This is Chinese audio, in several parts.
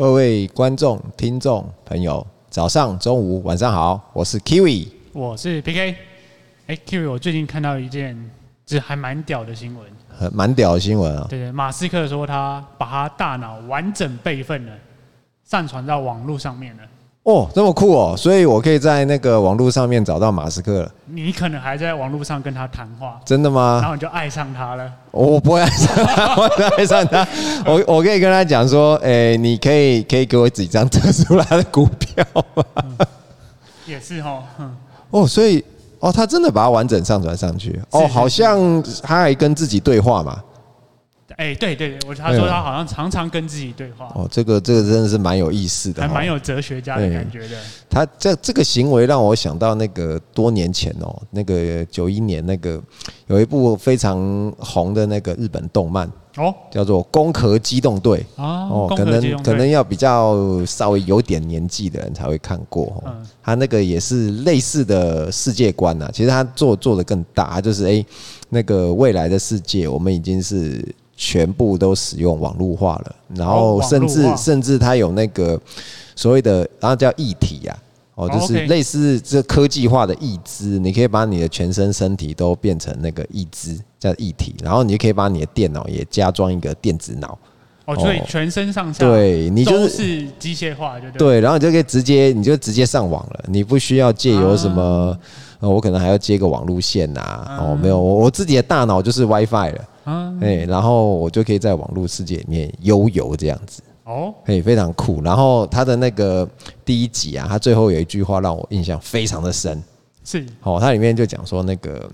各位观众、听众朋友，早上、中午、晚上好，我是 Kiwi，我是 PK。哎，Kiwi，我最近看到一件，就是还蛮屌的新闻，蛮屌的新闻啊。对对，马斯克说他把他大脑完整备份了，上传到网络上面了。哦，这么酷哦！所以我可以在那个网络上面找到马斯克了。你可能还在网络上跟他谈话，真的吗？然后你就爱上他了。我不会爱上他，我不会爱上他。我我可以跟他讲说，哎、欸，你可以可以给我几张特殊拉的股票吗？嗯、也是哦。哦，所以哦，他真的把它完整上传上去。哦，好像他还跟自己对话嘛。哎、欸，对对对，我他说他好像常常跟自己对话。哦，这个这个真的是蛮有意思的，还蛮有哲学家的感觉的。他这这个行为让我想到那个多年前哦，那个九一年那个有一部非常红的那个日本动漫哦，叫做《攻壳机动队》哦，可能可能要比较稍微有点年纪的人才会看过哦。他那个也是类似的世界观呐，其实他做做的更大，就是哎，那个未来的世界我们已经是。全部都使用网络化了，然后甚至甚至它有那个所谓的，然后叫义体呀，哦，就是类似这科技化的义肢，你可以把你的全身身体都变成那个义肢，叫义体，然后你就可以把你的电脑也加装一个电子脑，哦，所以全身上下对你就是机械化，就对，然后你就可以直接你就直接上网了，你不需要借由什么，我可能还要接个网路线呐，哦，没有，我自己的大脑就是 WiFi 了。哎，然后我就可以在网络世界里面悠游这样子。哦，哎，非常酷。然后他的那个第一集啊，他最后有一句话让我印象非常的深，是。哦，它里面就讲说那个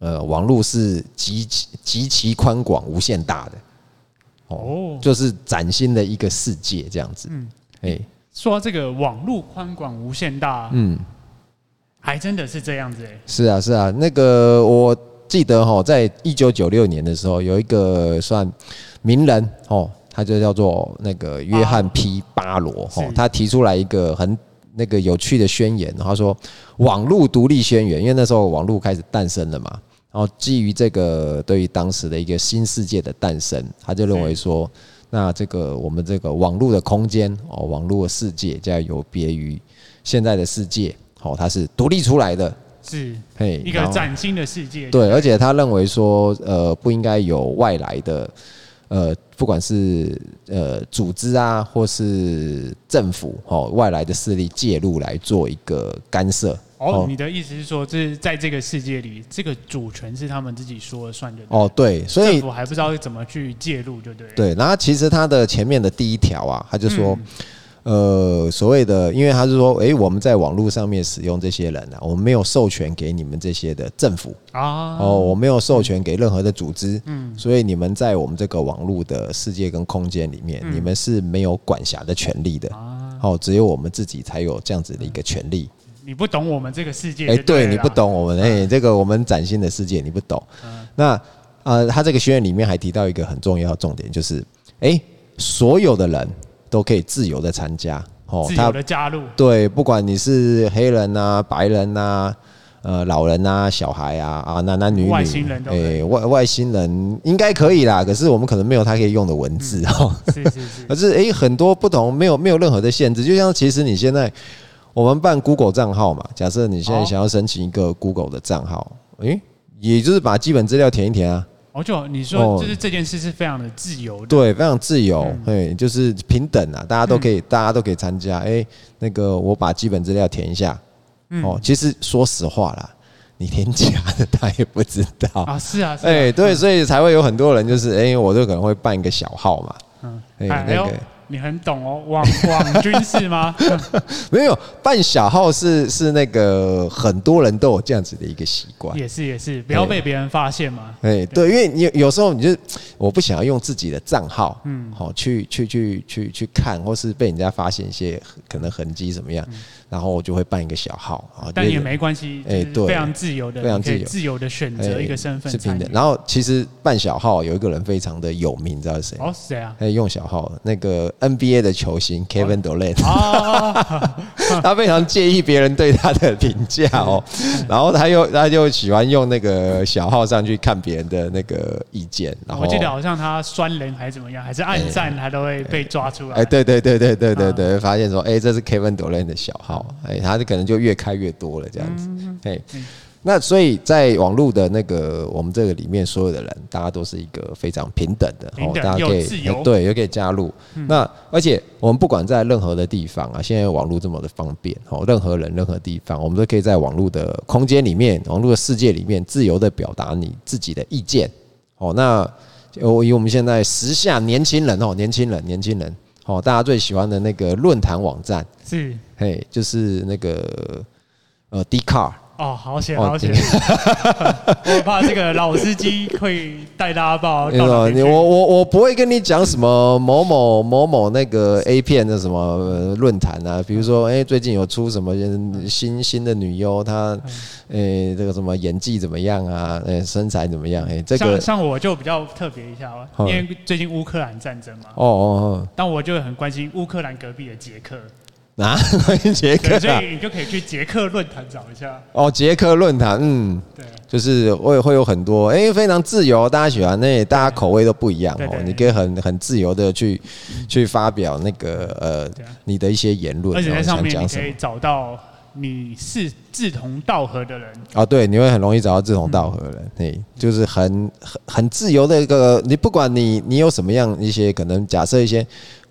呃，网络是极其极其宽广、无限大的。哦，就是崭新的一个世界这样子。嗯，哎，说这个网络宽广无限大，嗯，还真的是这样子哎。是啊，是啊，那个我。记得哈，在一九九六年的时候，有一个算名人哦，他就叫做那个约翰 ·P· 巴罗哈，他提出来一个很那个有趣的宣言，他说“网络独立宣言”，因为那时候网络开始诞生了嘛，然后基于这个对于当时的一个新世界的诞生，他就认为说，那这个我们这个网络的空间哦，网络的世界，就要有别于现在的世界，哦，它是独立出来的。是，嘿，一个崭新的世界。对，而且他认为说，呃，不应该有外来的，呃，不管是呃组织啊，或是政府哦，外来的势力介入来做一个干涉。哦，你的意思是说，这是在这个世界里，这个主权是他们自己说了算的。哦，对，所以政府还不知道怎么去介入，就对。对，然后其实他的前面的第一条啊，他就说。呃，所谓的，因为他是说，诶，我们在网络上面使用这些人啊，我们没有授权给你们这些的政府。啊，哦，我没有授权给任何的组织，嗯，所以你们在我们这个网络的世界跟空间里面，你们是没有管辖的权利的，哦，只有我们自己才有这样子的一个权利。你不懂我们这个世界，诶，对，你不懂我们，诶，这个我们崭新的世界你不懂。那呃，他这个学院里面还提到一个很重要的重点，就是，诶，所有的人。都可以自由的参加，哦，自由的加入，对，不管你是黑人呐、白人呐、呃，老人呐、小孩啊，啊，男男女女，外星人，诶，外外星人应该可以啦，可是我们可能没有他可以用的文字哦，是是是，可是诶，很多不同，没有没有任何的限制，就像其实你现在我们办 Google 账号嘛，假设你现在想要申请一个 Google 的账号，诶，也就是把基本资料填一填啊。哦，就你说，就是这件事是非常的自由的，对，非常自由，对，就是平等啊，大家都可以，大家都可以参加。哎，那个我把基本资料填一下，哦，其实说实话啦，你填假的他也不知道。啊，是啊，哎，对，所以才会有很多人就是，哎，我就可能会办一个小号嘛，嗯，哎，那个。你很懂哦，网网军是吗？没有，办小号是是那个很多人都有这样子的一个习惯。也是也是，不要被别人发现嘛。哎，对，因为你有时候你就我不想要用自己的账号，嗯，好去去去去去看，或是被人家发现一些可能痕迹怎么样，然后我就会办一个小号啊，但也没关系，哎，对，非常自由的，非常自由，自由的选择一个身份，是平等。然后其实办小号有一个人非常的有名，知道是谁？哦，谁啊？可以用小号，那个 NBA 的球星 Kevin Durant，他非常介意别人对他的评价哦，然后他又他就喜欢用那个小号上去看别人的那个意见。然后我记得好像他酸人还是怎么样，还是暗赞，他都会被抓出来。哎，对对对对对对对，发现说，哎，这是 Kevin Durant 的小号，哎，他就可能。就越开越多了，这样子。嘿，那所以在网络的那个我们这个里面，所有的人，大家都是一个非常平等的，哦，大家可以对，也可以加入。那而且我们不管在任何的地方啊，现在网络这么的方便，哦，任何人、任何地方，我们都可以在网络的空间里面、网络的世界里面，自由的表达你自己的意见。哦，那我以我们现在时下年轻人哦，年轻人，年轻人。哦，大家最喜欢的那个论坛网站是，嘿，就是那个呃，Dcard。哦，好险，好险！我怕这个老司机会带大家报。你我我我不会跟你讲什么某某某某那个 A 片的什么论坛啊，比如说，哎，最近有出什么新新的女优，她，哎，这个什么演技怎么样啊？哎，身材怎么样？哎，这个像像我就比较特别一下吧，因为最近乌克兰战争嘛。哦哦哦。但我就很关心乌克兰隔壁的捷克。啊，欢迎捷克，所以你就可以去捷克论坛找一下。哦，捷克论坛，嗯，对，就是会会有很多，哎、欸，非常自由，大家喜欢那，大家口味都不一样哦。你可以很很自由的去去发表那个呃你的一些言论，而且在上面你可以找到你是志同道合的人。哦，对，你会很容易找到志同道合的人，对、嗯，就是很很很自由的一个，你不管你你有什么样一些可能，假设一些。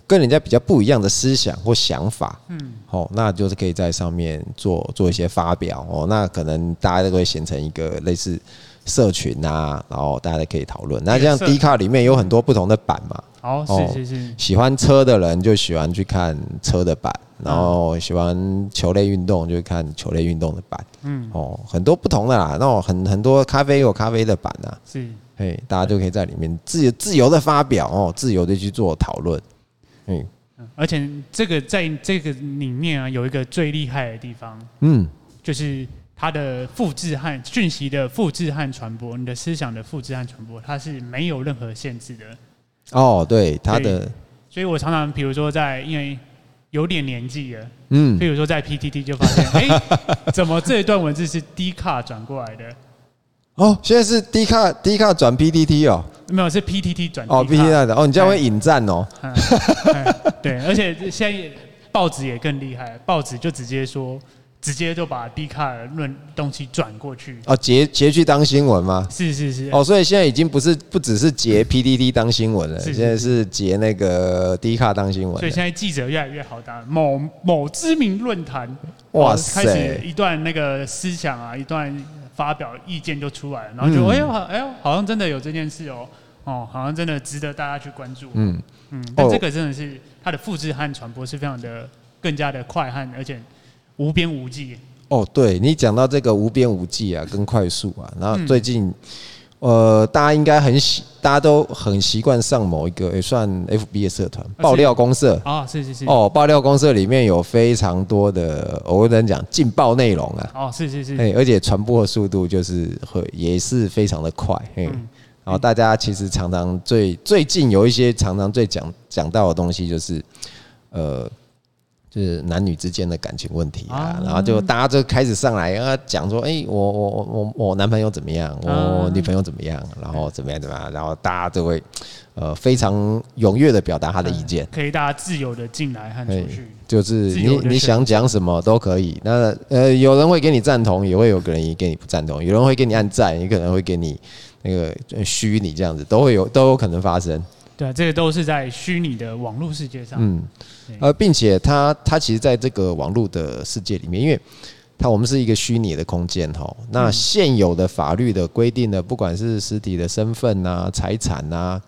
跟人家比较不一样的思想或想法，嗯，哦，那就是可以在上面做做一些发表哦，那可能大家都会形成一个类似社群啊，然后大家都可以讨论。那像 D 卡里面有很多不同的版嘛，哦，是是是，喜欢车的人就喜欢去看车的版，然后喜欢球类运动就看球类运动的版，嗯，哦，很多不同的啦，那种很很多咖啡有咖啡的版啊，是，嘿，大家就可以在里面自由自由的发表哦，自由的去做讨论。嗯，而且这个在这个里面啊，有一个最厉害的地方，嗯，就是它的复制和讯息的复制和传播，你的思想的复制和传播，它是没有任何限制的。哦，对，它的，所以我常常比如说在，因为有点年纪了，嗯，比如说在 PTT 就发现，哎、欸，怎么这一段文字是 D 卡转过来的？哦，现在是 D 卡 D 卡转 PTT 哦。没有，是 PTT 转哦，PTT 的哦，你这样会引战哦。对，而且现在报纸也更厉害，报纸就直接说，直接就把 D 卡论东西转过去。哦，截截去当新闻吗？是是是。哦，所以现在已经不是不只是截 PTT 当新闻了，现在是截那个 D 卡当新闻。所以现在记者越来越好当，某某知名论坛，哇塞，开始一段那个思想啊，一段。发表意见就出来了，然后就哎呦，哎呦，好像真的有这件事哦，哦，好像真的值得大家去关注。嗯嗯，但这个真的是它的复制和传播是非常的更加的快和而且无边无际。哦，对你讲到这个无边无际啊，跟快速啊，然后最近。呃，大家应该很习，大家都很习惯上某一个也算 FB 的社团爆料公社啊，是是是。哦，爆料公社里面有非常多的，我跟你讲劲爆内容啊，哦，是是是，哎，而且传播的速度就是会也是非常的快，嗯，然后大家其实常常最最近有一些常常最讲讲到的东西就是，呃。就是男女之间的感情问题啊，然后就大家就开始上来啊讲说，哎，我我我我我男朋友怎么样，我女朋友怎么样，然后怎么样怎么样，然后大家就会呃非常踊跃的表达他的意见，可以大家自由的进来和出去，就是你你想讲什么都可以。那呃有人会给你赞同，也会有个人也给你不赞同，有人会给你按赞，也可能会给你那个虚你这样子，都会有都有可能发生。对，这个都是在虚拟的网络世界上。嗯，呃，并且它它其实在这个网络的世界里面，因为它我们是一个虚拟的空间哈。那现有的法律的规定呢，不管是实体的身份啊、财产啊，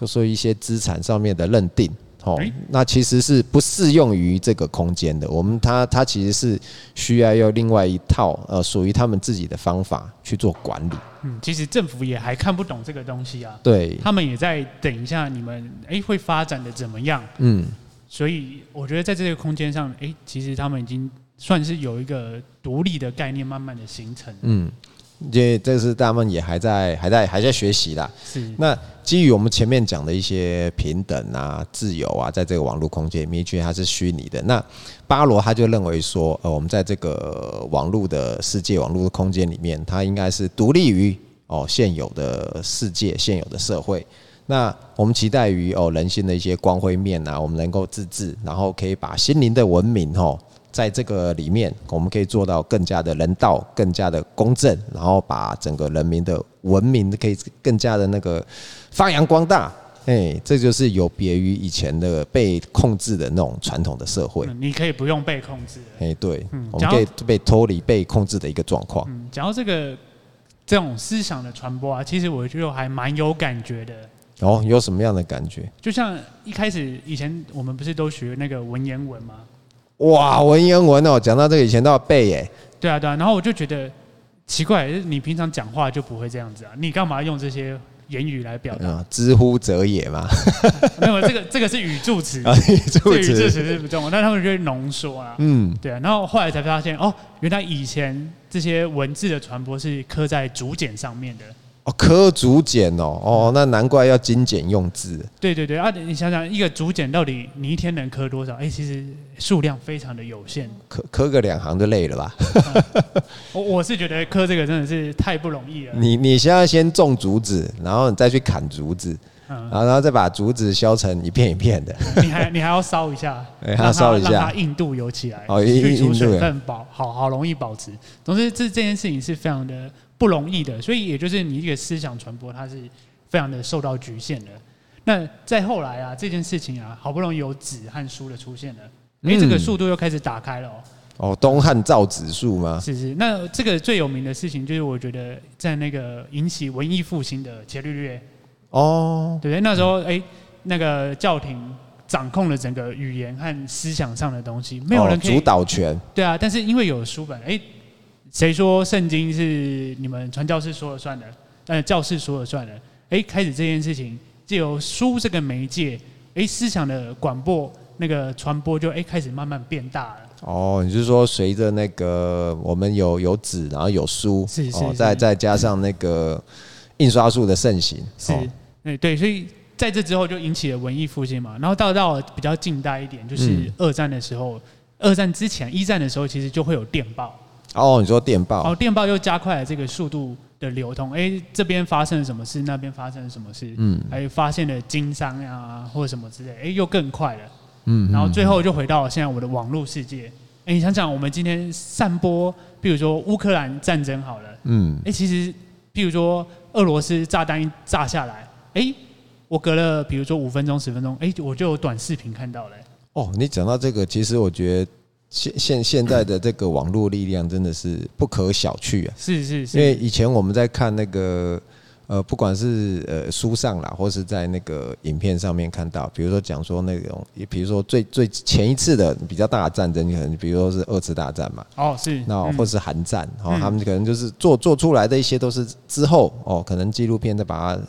或说一些资产上面的认定。哦，那其实是不适用于这个空间的。我们它它其实是需要用另外一套呃属于他们自己的方法去做管理。嗯，其实政府也还看不懂这个东西啊。对，他们也在等一下你们哎会发展的怎么样。嗯，所以我觉得在这个空间上，哎，其实他们已经算是有一个独立的概念，慢慢的形成。嗯，因为这是他们也还在还在还在学习啦。是。那基于我们前面讲的一些平等啊、自由啊，在这个网络空间里面，觉得它是虚拟的。那巴罗他就认为说，呃，我们在这个网络的世界、网络的空间里面，它应该是独立于哦现有的世界、现有的社会。那我们期待于哦人性的一些光辉面啊，我们能够自治，然后可以把心灵的文明吼，在这个里面，我们可以做到更加的人道、更加的公正，然后把整个人民的文明可以更加的那个发扬光大。哎，这就是有别于以前的被控制的那种传统的社会。你可以不用被控制。哎，对，我们可以被脱离被控制的一个状况。嗯，讲到这个这种思想的传播啊，其实我觉得还蛮有感觉的。哦，有什么样的感觉？就像一开始以前我们不是都学那个文言文吗？哇，文言文哦，讲到这个以前都要背耶。对啊，对啊。然后我就觉得奇怪，你平常讲话就不会这样子啊？你干嘛用这些言语来表达？之乎者也嘛。没有，这个这个是语助词，语助词是不重要，但他们就会浓缩啊。嗯，对啊。然后后来才发现，哦，原来以前这些文字的传播是刻在竹简上面的。哦，刻竹简哦，哦，那难怪要精简用字。对对对啊，你想想，一个竹简到底你一天能刻多少？哎、欸，其实数量非常的有限，刻刻个两行就累了吧？我我是觉得刻这个真的是太不容易了。你你现在先种竹子，然后你再去砍竹子，然后然后再把竹子削成一片一片的。你还你还要烧一下，还要烧一下，让它硬度有起来，哦，去除水分保，好好容易保持。总之，这这件事情是非常的。不容易的，所以也就是你一个思想传播，它是非常的受到局限的。那再后来啊，这件事情啊，好不容易有纸和书的出现了，因为，这个速度又开始打开了。哦，东汉造纸术吗？是是。那这个最有名的事情，就是我觉得在那个引起文艺复兴的伽利略。哦，对不对？那时候哎、欸，那个教廷掌控了整个语言和思想上的东西，没有人、哦、主导权。对啊，但是因为有书本，哎、欸。谁说圣经是你们传教士说了算的？呃，教士说了算的。哎，开始这件事情，借由书这个媒介，哎，思想的广播那个传播就哎开始慢慢变大了。哦，你是说随着那个我们有有纸，然后有书，是是，是，再再加上那个印刷术的盛行，是，哎对，所以在这之后就引起了文艺复兴嘛。然后到到比较近代一点，就是二战的时候，二战之前一战的时候，其实就会有电报。哦，你说电报？哦，电报又加快了这个速度的流通。哎、欸，这边发生了什么事？那边发生了什么事？嗯，还有发现了经商呀，或者什么之类。哎、欸，又更快了。嗯，然后最后就回到了现在我的网络世界。哎、欸，你想想，我们今天散播，比如说乌克兰战争好了。嗯。哎、欸，其实，比如说俄罗斯炸弹一炸下来，哎、欸，我隔了比如说五分钟、十分钟，哎、欸，我就有短视频看到了、欸。哦，你讲到这个，其实我觉得。现现现在的这个网络力量真的是不可小觑啊！是是是，因为以前我们在看那个呃，不管是呃书上啦，或是在那个影片上面看到，比如说讲说那种，比如说最最前一次的比较大的战争，可能比如说是二次大战嘛。哦，是。那或是韩战，哦，他们可能就是做做出来的一些都是之后哦，可能纪录片再把它。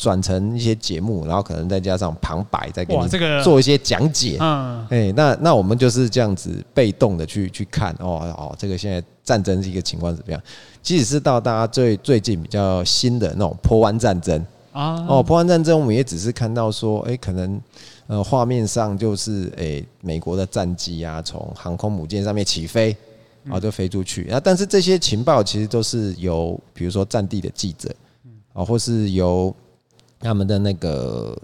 转成一些节目，然后可能再加上旁白，再给你做一些讲解。嗯，哎，那那我们就是这样子被动的去去看哦哦，这个现在战争是一个情况怎么样？即使是到大家最最近比较新的那种波湾战争啊，哦，波湾战争我们也只是看到说，哎，可能呃画面上就是哎美国的战机啊从航空母舰上面起飞，然后就飞出去。啊，但是这些情报其实都是由比如说战地的记者啊，或是由他们的那个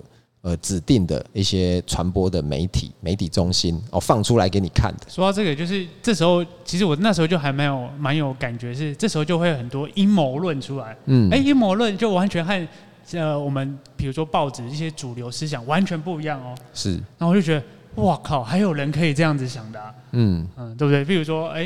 呃指定的一些传播的媒体媒体中心哦，放出来给你看的。说到这个，就是这时候其实我那时候就还蛮有蛮有感觉，是这时候就会有很多阴谋论出来。嗯，哎，阴谋论就完全和呃我们比如说报纸一些主流思想完全不一样哦。是，然后我就觉得哇靠，还有人可以这样子想的啊。嗯嗯，对不对？比如说，哎，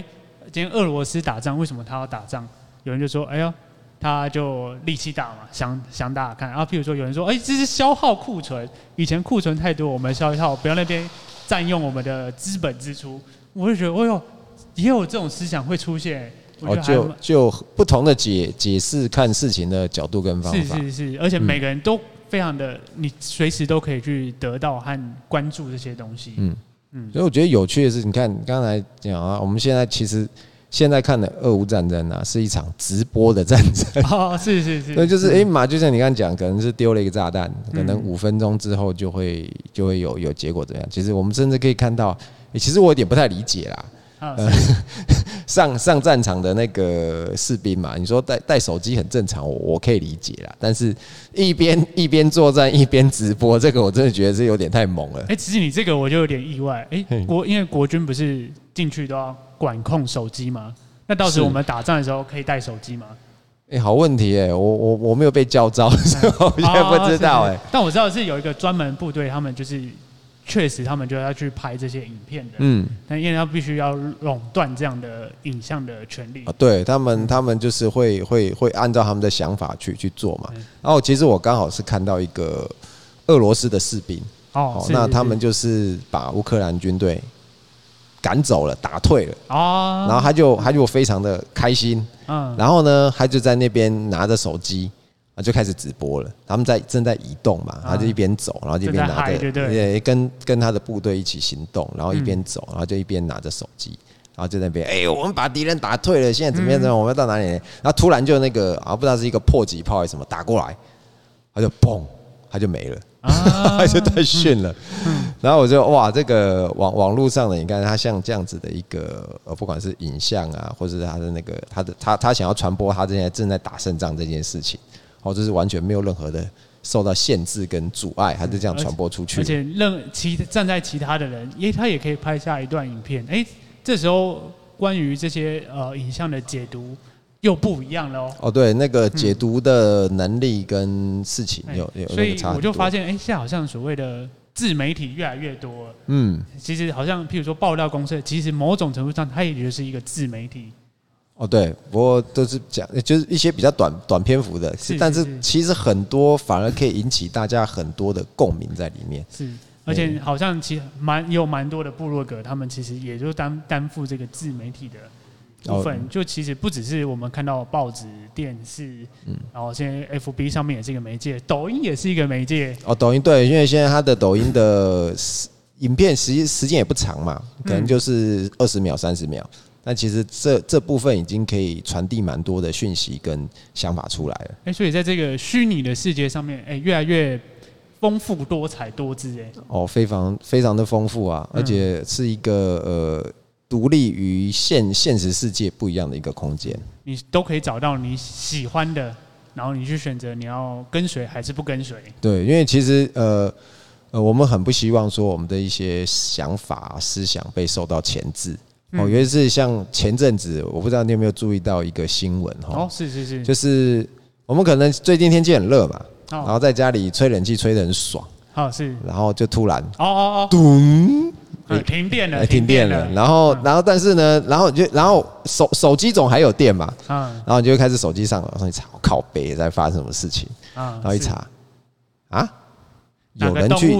今天俄罗斯打仗，为什么他要打仗？有人就说，哎呦。他就力气大嘛，想想打打看。然后譬如说有人说，哎、欸，这是消耗库存，以前库存太多，我们消耗，不要那边占用我们的资本支出。我就觉得，哎呦，也有这种思想会出现。哦，就就不同的解解释看事情的角度跟方法。是是是，而且每个人都非常的，你随时都可以去得到和关注这些东西。嗯，嗯，所以我觉得有趣的是，你看刚才讲啊，我们现在其实现在看的俄乌战争啊，是一场直播的战争。哦，是是是。所以就是哎嘛，就像你刚刚讲，可能是丢了一个炸弹，可能五分钟之后就会就会有有结果怎样？其实我们甚至可以看到，其实我有点不太理解啦。呃，上上战场的那个士兵嘛，你说带带手机很正常，我我可以理解啦。但是一边一边作战一边直播，这个我真的觉得是有点太猛了。哎，其实你这个我就有点意外。哎，国因为国军不是进去都要管控手机吗？那到时我们打仗的时候可以带手机吗？哎，好问题哎，我我我没有被教招，所以我现在不知道哎。但我知道是有一个专门部队，他们就是。确实，他们就要去拍这些影片的。嗯，但因为他必须要垄断这样的影像的权利。啊，对他们，他们就是会会会按照他们的想法去去做嘛。然后，其实我刚好是看到一个俄罗斯的士兵。哦，那他们就是把乌克兰军队赶走了，打退了。哦，然后他就他就非常的开心。嗯，然后呢，他就在那边拿着手机啊。就开始直播了，他们在正在移动嘛，他就一边走，然后就一边拿着，也，跟跟他的部队一起行动，然后一边走，然后就一边拿着手机，然后就在那边，哎，我们把敌人打退了，现在怎么样？怎么样？我们要到哪里？然后突然就那个啊，不知道是一个迫击炮还是什么打过来，他就嘣，他就没了，他 就太逊了。然后我就哇，这个网网络上的，你看他像这样子的一个呃，不管是影像啊，或者是他的那个他的他他想要传播他现在正在打胜仗这件事情。哦，这是完全没有任何的受到限制跟阻碍，还是这样传播出去。而且，任其站在其他的人，因为他也可以拍下一段影片。哎，这时候关于这些呃影像的解读又不一样了哦。哦，对，那个解读的能力跟事情有有，所以我就发现，哎，现在好像所谓的自媒体越来越多了。嗯，其实好像譬如说爆料公社，其实某种程度上，它也就是一个自媒体。哦，对，不过都是讲，就是一些比较短短篇幅的，是，但是其实很多反而可以引起大家很多的共鸣在里面。是，而且好像其实蛮有蛮多的部落格，他们其实也就担担负这个自媒体的部分。就其实不只是我们看到报纸、电视，嗯，然后现在 FB 上面也是一个媒介，抖音也是一个媒介。哦，抖音对，因为现在它的抖音的影片时时间也不长嘛，可能就是二十秒、三十秒。那其实这这部分已经可以传递蛮多的讯息跟想法出来了。哎，所以在这个虚拟的世界上面，哎，越来越丰富多彩多姿，哎。哦，非常非常的丰富啊，而且是一个呃独立于现现实世界不一样的一个空间。你都可以找到你喜欢的，然后你去选择你要跟随还是不跟随。对，因为其实呃呃，我们很不希望说我们的一些想法思想被受到钳制。哦，尤其是像前阵子，我不知道你有没有注意到一个新闻哈？哦，是是是，就是我们可能最近天气很热嘛，然后在家里吹冷气吹得很爽，好是，然后就突然哦哦哦，咚，停电了，停电了，然后然后但是呢，然后就然后手手机总还有电嘛，嗯，然后你就会开始手机上网上去查，靠北在发生什么事情，然后一查，啊。有人去，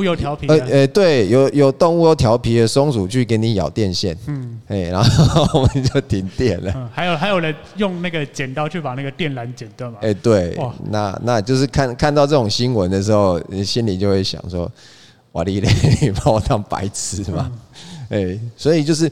呃呃，对，有有动物又调皮的松鼠去给你咬电线，嗯，哎，然后我们就停电了。嗯，还有还有人用那个剪刀去把那个电缆剪断嘛？哎，对，哇，那那就是看看到这种新闻的时候，你心里就会想说，哇哩嘞，你把我当白痴嘛？哎，所以就是，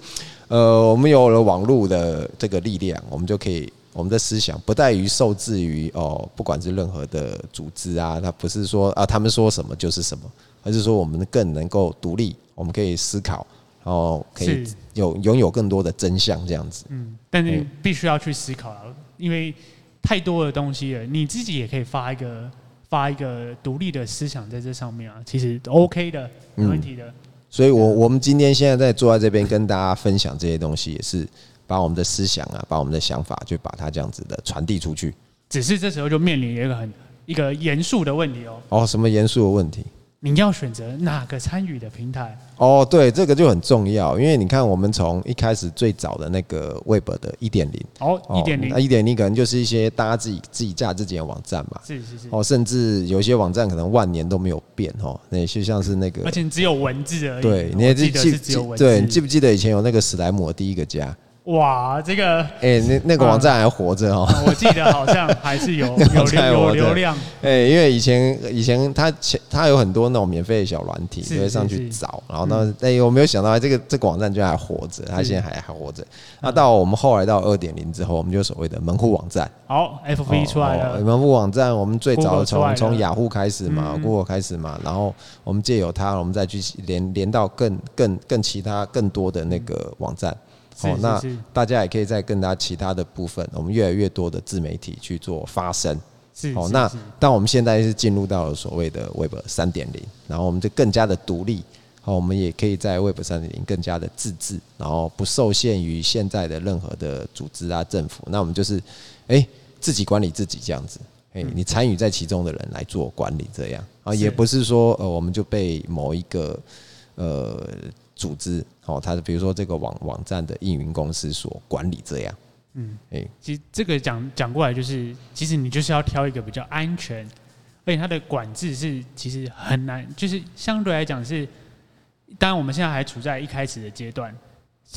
呃，我们有了网络的这个力量，我们就可以。我们的思想不在于受制于哦，不管是任何的组织啊，它不是说啊，他们说什么就是什么，而是说我们更能够独立，我们可以思考，然后可以有拥有更多的真相这样子。嗯，但是必须要去思考，因为太多的东西了，你自己也可以发一个发一个独立的思想在这上面啊，其实 OK 的，没问题的。所以我我们今天现在在坐在这边跟大家分享这些东西，也是。把我们的思想啊，把我们的想法，就把它这样子的传递出去。只是这时候就面临一个很一个严肃的问题哦。哦，什么严肃的问题？你要选择哪个参与的平台？哦，对，这个就很重要，因为你看，我们从一开始最早的那个 Web 的一点零，哦，一点零，那一点零可能就是一些大家自己自己架自己的网站嘛，是是是，哦，甚至有些网站可能万年都没有变哦，那就像是那个，而且只有文字而已。对，你还记记对，你记不记得以前有那个史莱姆的第一个家？哇，这个哎，那那个网站还活着哦。我记得好像还是有 有有流量。哎，因为以前以前他前他有很多那种免费的小软体，就会上去找。然后呢，哎，我没有想到这个这个网站居然还活着，他现在还还活着。那到我们后来到二点零之后，我们就所谓的门户网站。好，FB 出来了。门户网站，我们最早从从雅虎开始嘛，Google 开始嘛，然后我们借由它，我们再去连连到更更更其他更多的那个网站。哦，那大家也可以在更加其他的部分，我们越来越多的自媒体去做发声。是，哦，那但我们现在是进入到了所谓的 Web 三点零，然后我们就更加的独立，好，我们也可以在 Web 三点零更加的自治，然后不受限于现在的任何的组织啊、政府。那我们就是，哎，自己管理自己这样子，哎，你参与在其中的人来做管理这样啊，也不是说呃，我们就被某一个呃。组织哦，它的比如说这个网网站的运营公司所管理这样，嗯，哎，其实这个讲讲过来就是，其实你就是要挑一个比较安全，而且它的管制是其实很难，就是相对来讲是，当然我们现在还处在一开始的阶段，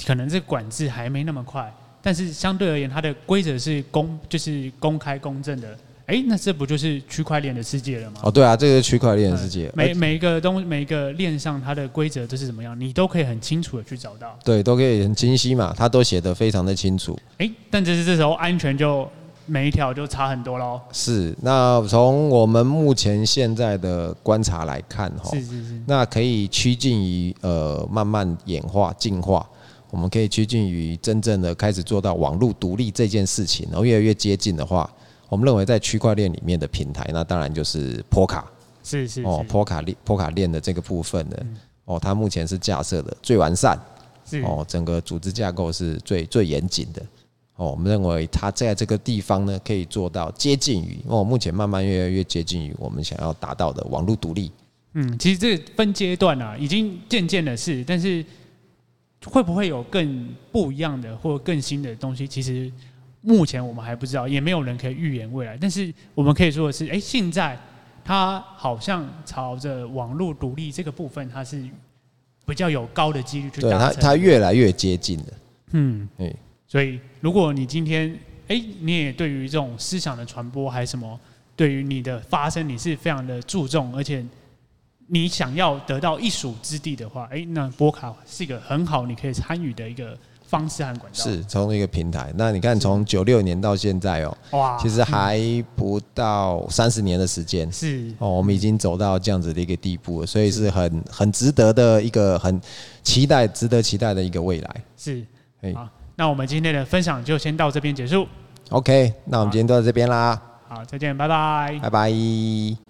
可能这个管制还没那么快，但是相对而言，它的规则是公，就是公开公正的。哎、欸，那这不就是区块链的世界了吗？哦，对啊，这个是区块链的世界，每每一个东每一个链上它的规则都是怎么样，你都可以很清楚的去找到。对，都可以很清晰嘛，它都写得非常的清楚。哎、欸，但这是这时候安全就每一条就差很多喽。是，那从我们目前现在的观察来看，哈，是是是，那可以趋近于呃慢慢演化进化，我们可以趋近于真正的开始做到网络独立这件事情，然后越来越接近的话。我们认为，在区块链里面的平台，那当然就是波卡，是是哦，波卡链波卡链的这个部分的哦，它目前是架设的最完善，哦，整个组织架构是最最严谨的哦。我们认为它在这个地方呢，可以做到接近于哦，目前慢慢越来越接近于我们想要达到的网络独立。嗯，其实这分阶段啊，已经渐渐的是，但是会不会有更不一样的或更新的东西？其实。目前我们还不知道，也没有人可以预言未来。但是我们可以说的是，哎，现在它好像朝着网络独立这个部分，它是比较有高的几率去达成。对，它它越来越接近了。嗯，对。所以，如果你今天，哎，你也对于这种思想的传播还是什么，对于你的发声，你是非常的注重，而且你想要得到一属之地的话，哎，那波卡是一个很好你可以参与的一个。方式和管道是从一个平台。那你看，从九六年到现在哦，哇，其实还不到三十年的时间，是哦，我们已经走到这样子的一个地步了，所以是很很值得的一个很期待、值得期待的一个未来。是，好，那我们今天的分享就先到这边结束。OK，那我们今天就到这边啦。好，再见，拜拜，拜拜。